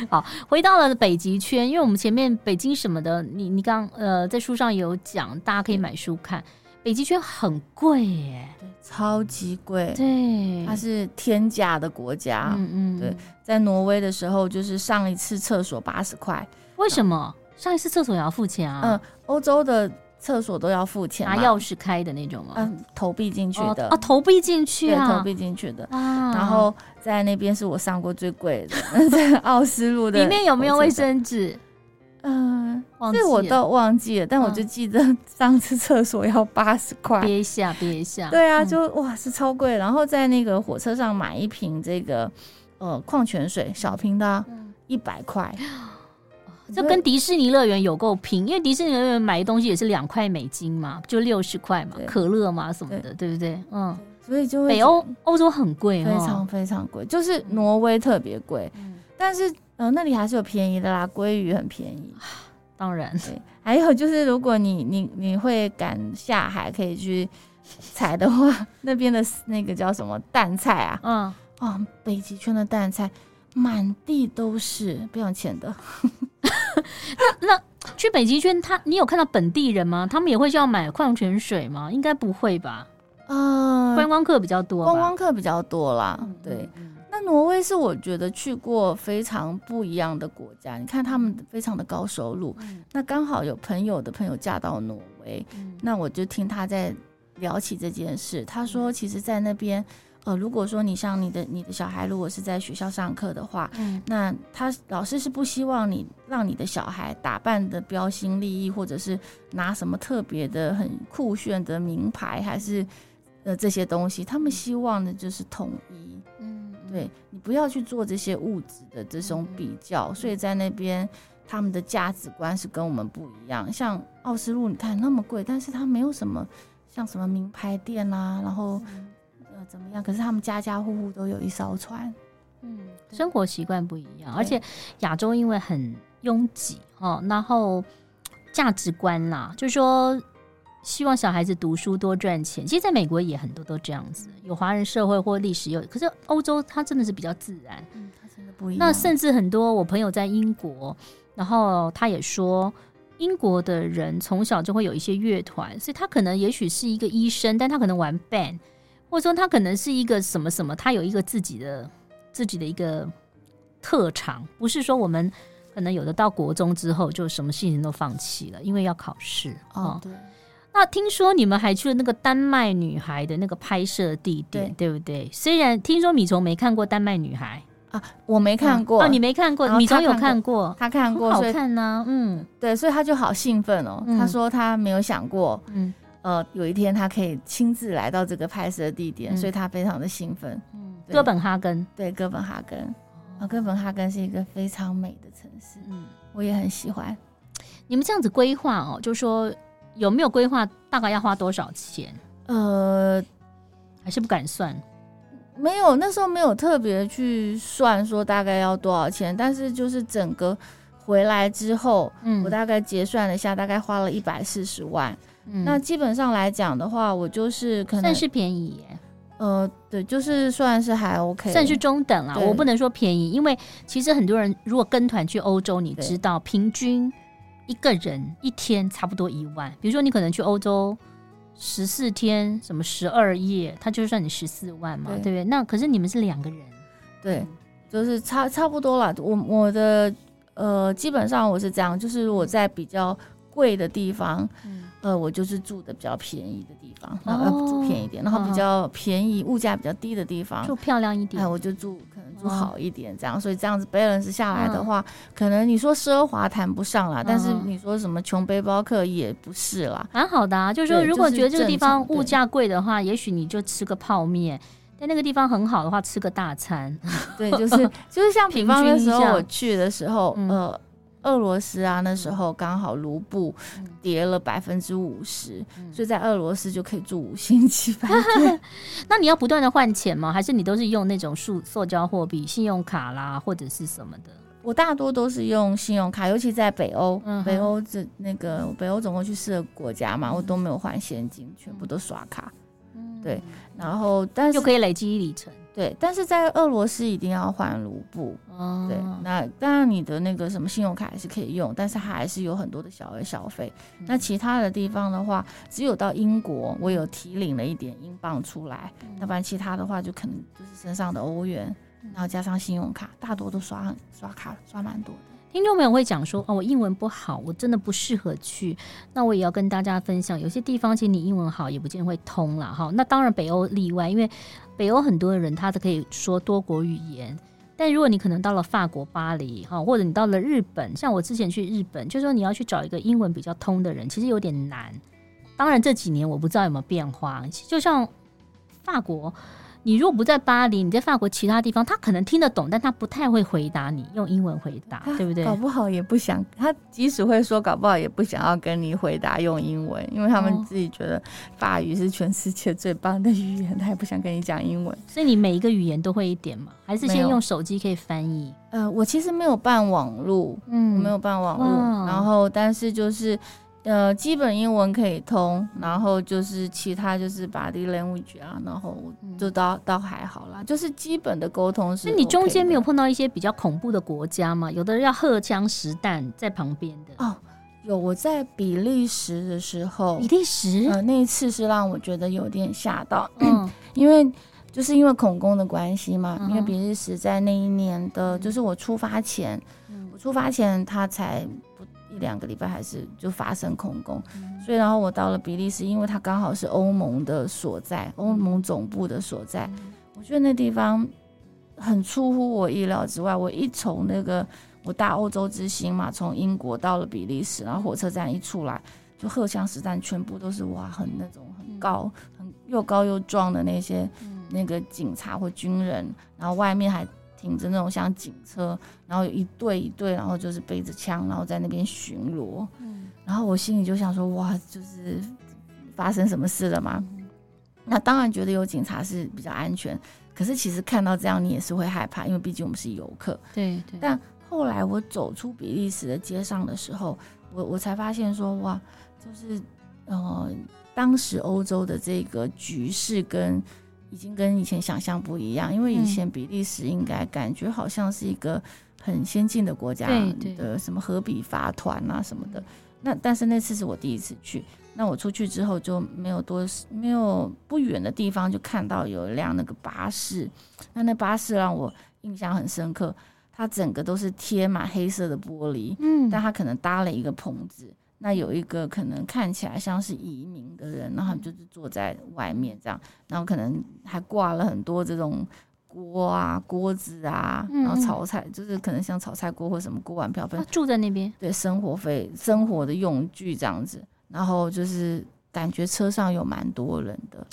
好，回到了北极圈，因为我们前面北京什么的，你你刚呃在书上有讲，大家可以买书看。北极圈很贵耶，对，超级贵，对，它是天价的国家，嗯嗯，对，在挪威的时候，就是上一次厕所八十块，为什么上一次厕所也要付钱啊？嗯，欧洲的厕所都要付钱，拿钥匙开的那种吗？嗯，投币进去的，哦，投币进去啊，投币进去的，然后在那边是我上过最贵的，在奥斯陆的，里面有没有卫生纸？嗯，这我倒忘记了，但我就记得上次厕所要八十块，憋一下，憋一下。对啊，就哇是超贵。然后在那个火车上买一瓶这个呃矿泉水，小瓶的，一百块。这跟迪士尼乐园有够拼，因为迪士尼乐园买东西也是两块美金嘛，就六十块嘛，可乐嘛什么的，对不对？嗯，所以就北欧欧洲很贵，非常非常贵，就是挪威特别贵，嗯但是。嗯、呃，那里还是有便宜的啦，鲑鱼很便宜，当然对。还有就是，如果你你你会敢下海，可以去采的话，那边的那个叫什么淡菜啊？嗯，啊、哦，北极圈的淡菜满地都是，不要钱的。那那去北极圈，他你有看到本地人吗？他们也会需要买矿泉水吗？应该不会吧？嗯、呃，观光客比较多，观光客比较多啦，嗯、对。那挪威是我觉得去过非常不一样的国家，你看他们非常的高收入，嗯、那刚好有朋友的朋友嫁到挪威，嗯、那我就听他在聊起这件事。他说，其实，在那边，呃，如果说你像你的你的小孩，如果是在学校上课的话，嗯、那他老师是不希望你让你的小孩打扮的标新立异，或者是拿什么特别的很酷炫的名牌，还是呃这些东西，他们希望的就是统一。嗯。对，你不要去做这些物质的这种比较，嗯、所以在那边他们的价值观是跟我们不一样。像奥斯陆，你看那么贵，但是它没有什么像什么名牌店啊，然后、怎么样？可是他们家家户户都有一艘船，嗯，生活习惯不一样，而且亚洲因为很拥挤哦，然后价值观啦，就是说。希望小孩子读书多赚钱，其实在美国也很多都这样子，有华人社会或历史有，可是欧洲它真的是比较自然，嗯，它真的不一样。那甚至很多我朋友在英国，然后他也说，英国的人从小就会有一些乐团，所以他可能也许是一个医生，但他可能玩 band，或者说他可能是一个什么什么，他有一个自己的自己的一个特长，不是说我们可能有的到国中之后就什么事情都放弃了，因为要考试哦，对。那听说你们还去了那个丹麦女孩的那个拍摄地点，对，对不对？虽然听说米虫没看过丹麦女孩啊，我没看过，哦，你没看过，米虫有看过，他看过，好看呢，嗯，对，所以他就好兴奋哦。他说他没有想过，嗯，呃，有一天他可以亲自来到这个拍摄地点，所以他非常的兴奋。嗯，哥本哈根，对，哥本哈根，啊，哥本哈根是一个非常美的城市，嗯，我也很喜欢。你们这样子规划哦，就说。有没有规划大概要花多少钱？呃，还是不敢算。没有，那时候没有特别去算说大概要多少钱，但是就是整个回来之后，嗯，我大概结算了一下，大概花了一百四十万。嗯，那基本上来讲的话，我就是可能算是便宜耶。呃，对，就是算是还 OK，算是中等啦。我不能说便宜，因为其实很多人如果跟团去欧洲，你知道平均。一个人一天差不多一万，比如说你可能去欧洲十四天，什么十二夜，他就算你十四万嘛，对，对不对？那可是你们是两个人，对，就是差差不多了。我我的呃，基本上我是这样，就是我在比较贵的地方，嗯、呃，我就是住的比较便宜的地方，然后住便宜一点，然后比较便宜、物价比较低的地方，住漂亮一点，哎，我就住。可能住好一点，这样，所以这样子 balance 下来的话，可能你说奢华谈不上啦，但是你说什么穷背包客也不是啦，蛮好的啊。就是说，如果觉得这个地方物价贵的话，也许你就吃个泡面；在那个地方很好的话，吃个大餐。对，就是就是像比方那时候我去的时候，呃。俄罗斯啊，那时候刚好卢布跌了百分之五十，嗯、所以在俄罗斯就可以住五星级饭店。那你要不断的换钱吗？还是你都是用那种塑塑胶货币、信用卡啦，或者是什么的？我大多都是用信用卡，尤其在北欧，嗯、北欧这那个北欧总共去四个国家嘛，我都没有换现金，全部都刷卡。嗯，对，然后但是就可以累积里程。对，但是在俄罗斯一定要换卢布。哦，对，那当然你的那个什么信用卡还是可以用，但是它还是有很多的小额消费。嗯、那其他的地方的话，只有到英国我有提领了一点英镑出来，要、嗯、不然其他的话就可能就是身上的欧元，然后加上信用卡，大多都刷刷卡刷蛮多的。听众朋友会讲说，哦，我英文不好，我真的不适合去。那我也要跟大家分享，有些地方其实你英文好也不见得会通了哈。那当然北欧例外，因为北欧很多的人他都可以说多国语言。但如果你可能到了法国巴黎哈，或者你到了日本，像我之前去日本，就说你要去找一个英文比较通的人，其实有点难。当然这几年我不知道有没有变化，就像法国。你如果不在巴黎，你在法国其他地方，他可能听得懂，但他不太会回答你，用英文回答，对不对？搞不好也不想，他即使会说，搞不好也不想要跟你回答用英文，因为他们自己觉得法语是全世界最棒的语言，他也不想跟你讲英文。所以你每一个语言都会一点吗？还是先用手机可以翻译？呃，我其实没有办网络，嗯，我没有办网络，然后但是就是。呃，基本英文可以通，然后就是其他就是 body language 啊，然后就倒倒还好啦，就是基本的沟通是、OK。那你中间没有碰到一些比较恐怖的国家吗？有的人要荷枪实弹在旁边的哦。有，我在比利时的时候，比利时呃那一次是让我觉得有点吓到，嗯，因为就是因为恐攻的关系嘛，嗯、因为比利时在那一年的，就是我出发前，嗯、我出发前他才。一两个礼拜还是就发生恐攻，嗯、所以然后我到了比利时，因为它刚好是欧盟的所在，欧盟总部的所在，嗯、我觉得那地方很出乎我意料之外。我一从那个我大欧洲之星嘛，从英国到了比利时，然后火车站一出来，就荷枪实弹，全部都是哇，很那种很高、很又高又壮的那些、嗯、那个警察或军人，然后外面还。停着那种像警车，然后有一队一队，然后就是背着枪，然后在那边巡逻。嗯，然后我心里就想说，哇，就是发生什么事了吗？嗯、那当然觉得有警察是比较安全，可是其实看到这样，你也是会害怕，因为毕竟我们是游客。对对。但后来我走出比利时的街上的时候，我我才发现说，哇，就是呃，当时欧洲的这个局势跟。已经跟以前想象不一样，因为以前比利时应该感觉好像是一个很先进的国家的什么和比法团啊什么的。那但是那次是我第一次去，那我出去之后就没有多没有不远的地方就看到有一辆那个巴士，那那巴士让我印象很深刻，它整个都是贴满黑色的玻璃，嗯，但它可能搭了一个棚子。那有一个可能看起来像是移民的人，然后就是坐在外面这样，然后可能还挂了很多这种锅啊、锅子啊，然后炒菜就是可能像炒菜锅或什么锅碗瓢盆。住在那边，对，生活费、生活的用具这样子，然后就是感觉车上有蛮多人的，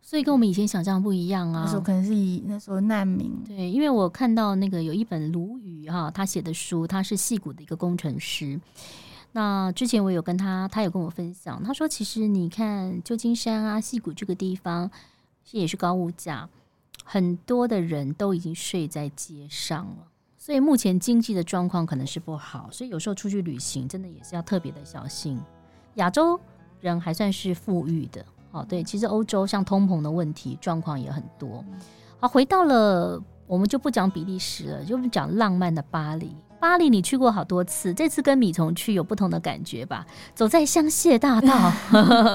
所以跟我们以前想象不一样啊。那时候可能是以那时候难民，对，因为我看到那个有一本鲁豫哈，他写的书，他是戏谷的一个工程师。那之前我有跟他，他有跟我分享，他说其实你看旧金山啊、矽谷这个地方，其实也是高物价，很多的人都已经睡在街上了，所以目前经济的状况可能是不好，所以有时候出去旅行真的也是要特别的小心。亚洲人还算是富裕的，哦，对，其实欧洲像通膨的问题状况也很多。好，回到了我们就不讲比利时了，就讲浪漫的巴黎。巴黎，你去过好多次，这次跟米虫去有不同的感觉吧？走在香榭大道，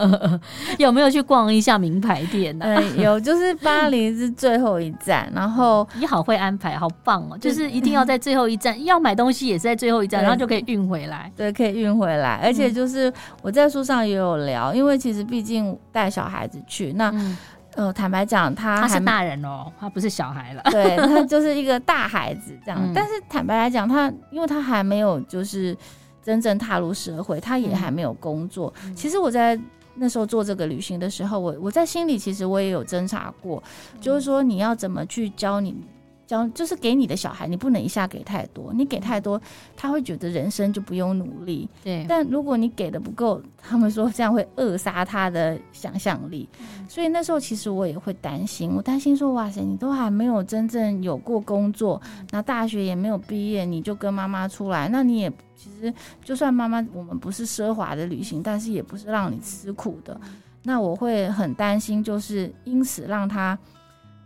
有没有去逛一下名牌店呢、啊？嗯，有，就是巴黎是最后一站，然后 你好会安排，好棒哦！就是一定要在最后一站，要买东西也是在最后一站，然后就可以运回来。对，可以运回来，而且就是我在书上也有聊，因为其实毕竟带小孩子去那。嗯呃，坦白讲，他他是大人哦，他不是小孩了。对，他就是一个大孩子这样。嗯、但是坦白来讲，他因为他还没有就是真正踏入社会，他也还没有工作。嗯、其实我在那时候做这个旅行的时候，我我在心里其实我也有侦查过，嗯、就是说你要怎么去教你。教就是给你的小孩，你不能一下给太多，你给太多，他会觉得人生就不用努力。对，但如果你给的不够，他们说这样会扼杀他的想象力。嗯、所以那时候其实我也会担心，我担心说，哇塞，你都还没有真正有过工作，那大学也没有毕业，你就跟妈妈出来，那你也其实就算妈妈，我们不是奢华的旅行，但是也不是让你吃苦的。那我会很担心，就是因此让他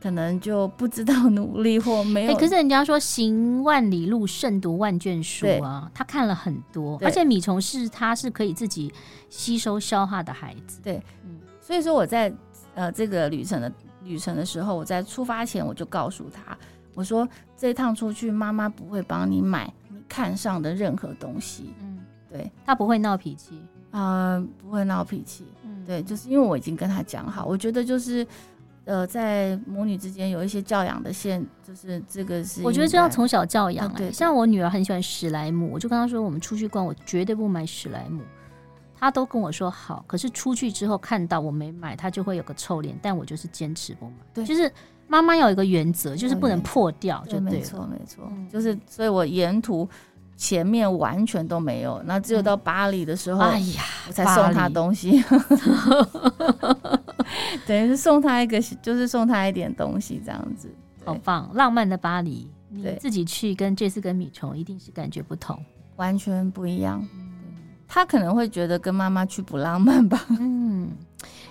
可能就不知道努力或没有。欸、可是人家说行万里路胜读万卷书啊，他看了很多，而且米虫是他是可以自己吸收消化的孩子。对，嗯，所以说我在呃这个旅程的旅程的时候，我在出发前我就告诉他，我说这一趟出去，妈妈不会帮你买你看上的任何东西。嗯，对，他不会闹脾气。啊、呃，不会闹脾气，嗯，对，就是因为我已经跟他讲好，我觉得就是，呃，在母女之间有一些教养的线，就是这个是，我觉得这要从小教养、欸。对，像我女儿很喜欢史莱姆，我就跟她说，我们出去逛，我绝对不买史莱姆。她都跟我说好，可是出去之后看到我没买，她就会有个臭脸，但我就是坚持不买。对，就是妈妈要有一个原则，就是不能破掉，就对，没错，没错，嗯、就是，所以我沿途。前面完全都没有，那只有到巴黎的时候，哎呀，我才送他东西，等于是送他一个，就是送他一点东西这样子，好棒，浪漫的巴黎，你自己去跟这次跟米虫一定是感觉不同，完全不一样。他可能会觉得跟妈妈去不浪漫吧？嗯，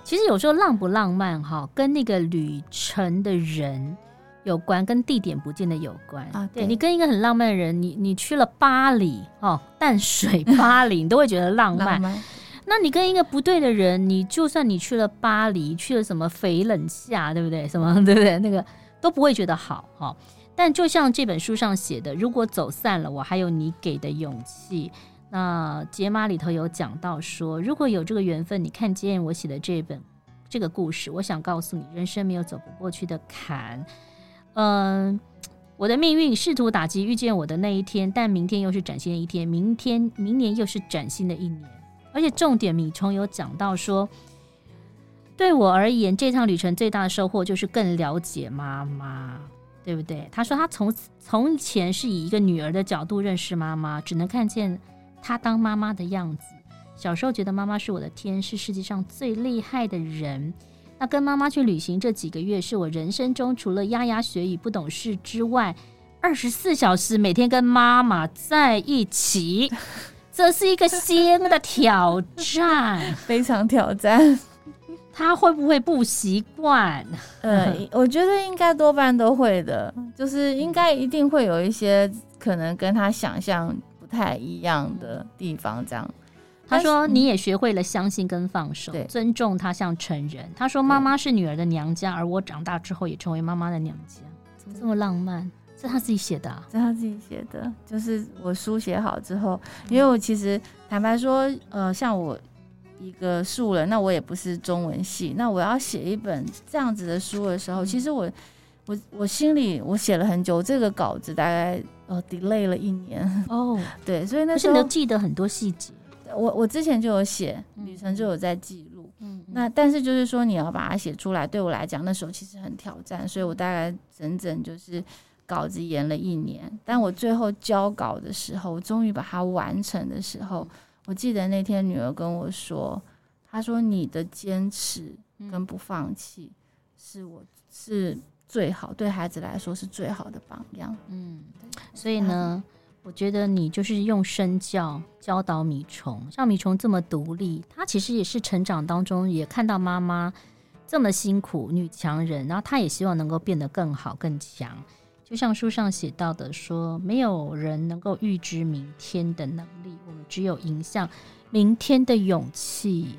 其实有时候浪不浪漫哈，跟那个旅程的人。有关跟地点不见得有关啊，对，对你跟一个很浪漫的人，你你去了巴黎哦，淡水巴黎，你都会觉得浪漫。浪漫。那你跟一个不对的人，你就算你去了巴黎，去了什么翡冷夏，对不对？什么 对不对？那个都不会觉得好哈、但就像这本书上写的，如果走散了，我还有你给的勇气。那解码里头有讲到说，如果有这个缘分，你看见我写的这本这个故事，我想告诉你，人生没有走不过去的坎。嗯，我的命运试图打击遇见我的那一天，但明天又是崭新的一天，明天明年又是崭新的一年。而且重点，米虫有讲到说，对我而言，这趟旅程最大的收获就是更了解妈妈，对不对？他说他从从前是以一个女儿的角度认识妈妈，只能看见她当妈妈的样子。小时候觉得妈妈是我的天，是世界上最厉害的人。那跟妈妈去旅行这几个月，是我人生中除了牙牙学语、不懂事之外，二十四小时每天跟妈妈在一起，这是一个新的挑战，非常挑战。他会不会不习惯？呃，我觉得应该多半都会的，就是应该一定会有一些可能跟他想象不太一样的地方，这样。他说：“你也学会了相信跟放手，嗯、尊重他像成人。”他说：“妈妈是女儿的娘家，而我长大之后也成为妈妈的娘家。”怎么这么浪漫？是他自己写的、啊？是他自己写的。就是我书写好之后，因为我其实坦白说，呃，像我一个素人，那我也不是中文系，那我要写一本这样子的书的时候，嗯、其实我我我心里我写了很久，这个稿子大概呃 delay 了一年哦。对，所以那时候你都记得很多细节。我我之前就有写旅程，就有在记录。嗯，那但是就是说你要把它写出来，对我来讲那时候其实很挑战，所以我大概整整就是稿子延了一年。但我最后交稿的时候，我终于把它完成的时候，我记得那天女儿跟我说，她说你的坚持跟不放弃是我是最好，对孩子来说是最好的榜样。嗯，所以呢。我觉得你就是用身教教导米虫，像米虫这么独立，他其实也是成长当中也看到妈妈这么辛苦，女强人，然后他也希望能够变得更好更强。就像书上写到的说，没有人能够预知明天的能力，我们只有迎向明天的勇气。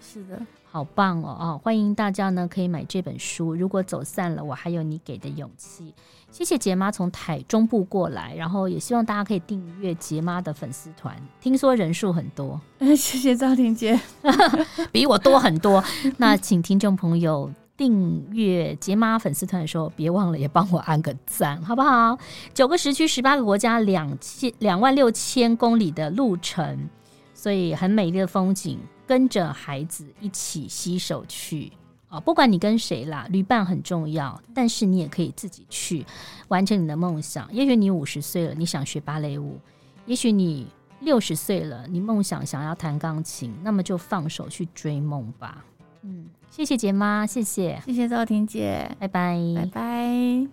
是的。好棒哦！哦，欢迎大家呢，可以买这本书。如果走散了，我还有你给的勇气。谢谢杰妈从台中部过来，然后也希望大家可以订阅杰妈的粉丝团，听说人数很多。谢谢赵婷姐，比我多很多。那请听众朋友订阅杰妈粉丝团的时候，别忘了也帮我按个赞，好不好？九个时区，十八个国家，两千两万六千公里的路程，所以很美丽的风景，跟着孩子一起洗手去。哦、不管你跟谁啦，旅伴很重要，但是你也可以自己去完成你的梦想。也许你五十岁了，你想学芭蕾舞；也许你六十岁了，你梦想想要弹钢琴，那么就放手去追梦吧。嗯。谢谢杰妈谢谢。谢谢赵婷姐。拜拜。拜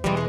拜。